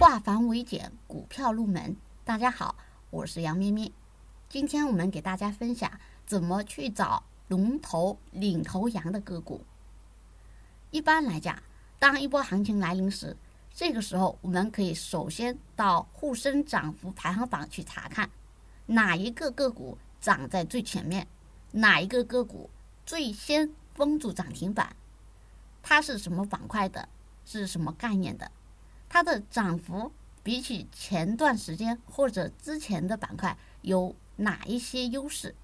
化繁为简，股票入门。大家好，我是杨咩咩。今天我们给大家分享怎么去找龙头领头羊的个股。一般来讲，当一波行情来临时，这个时候我们可以首先到沪深涨幅排行榜去查看，哪一个个股涨在最前面，哪一个个股最先封住涨停板，它是什么板块的，是什么概念的。它的涨幅比起前段时间或者之前的板块有哪一些优势？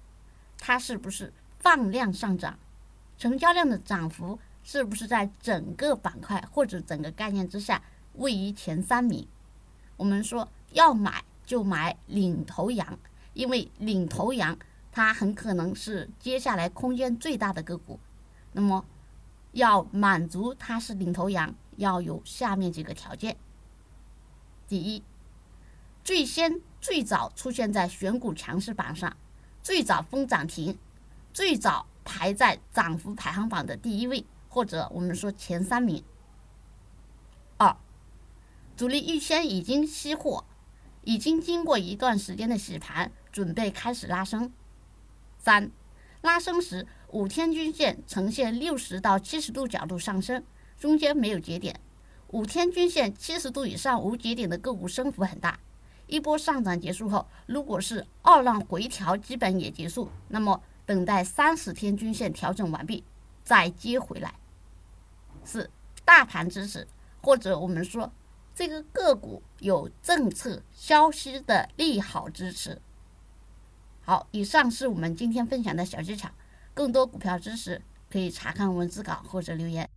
它是不是放量上涨？成交量的涨幅是不是在整个板块或者整个概念之下位于前三名？我们说要买就买领头羊，因为领头羊它很可能是接下来空间最大的个股。那么要满足它是领头羊。要有下面几个条件：第一，最先最早出现在选股强势榜上，最早封涨停，最早排在涨幅排行榜的第一位，或者我们说前三名。二，主力预先已经吸货，已经经过一段时间的洗盘，准备开始拉升。三，拉升时五天均线呈现六十到七十度角度上升。中间没有节点，五天均线七十度以上无节点的个股升幅很大。一波上涨结束后，如果是二浪回调基本也结束，那么等待三十天均线调整完毕再接回来。四大盘支持，或者我们说这个个股有政策消息的利好支持。好，以上是我们今天分享的小技巧，更多股票知识可以查看文字稿或者留言。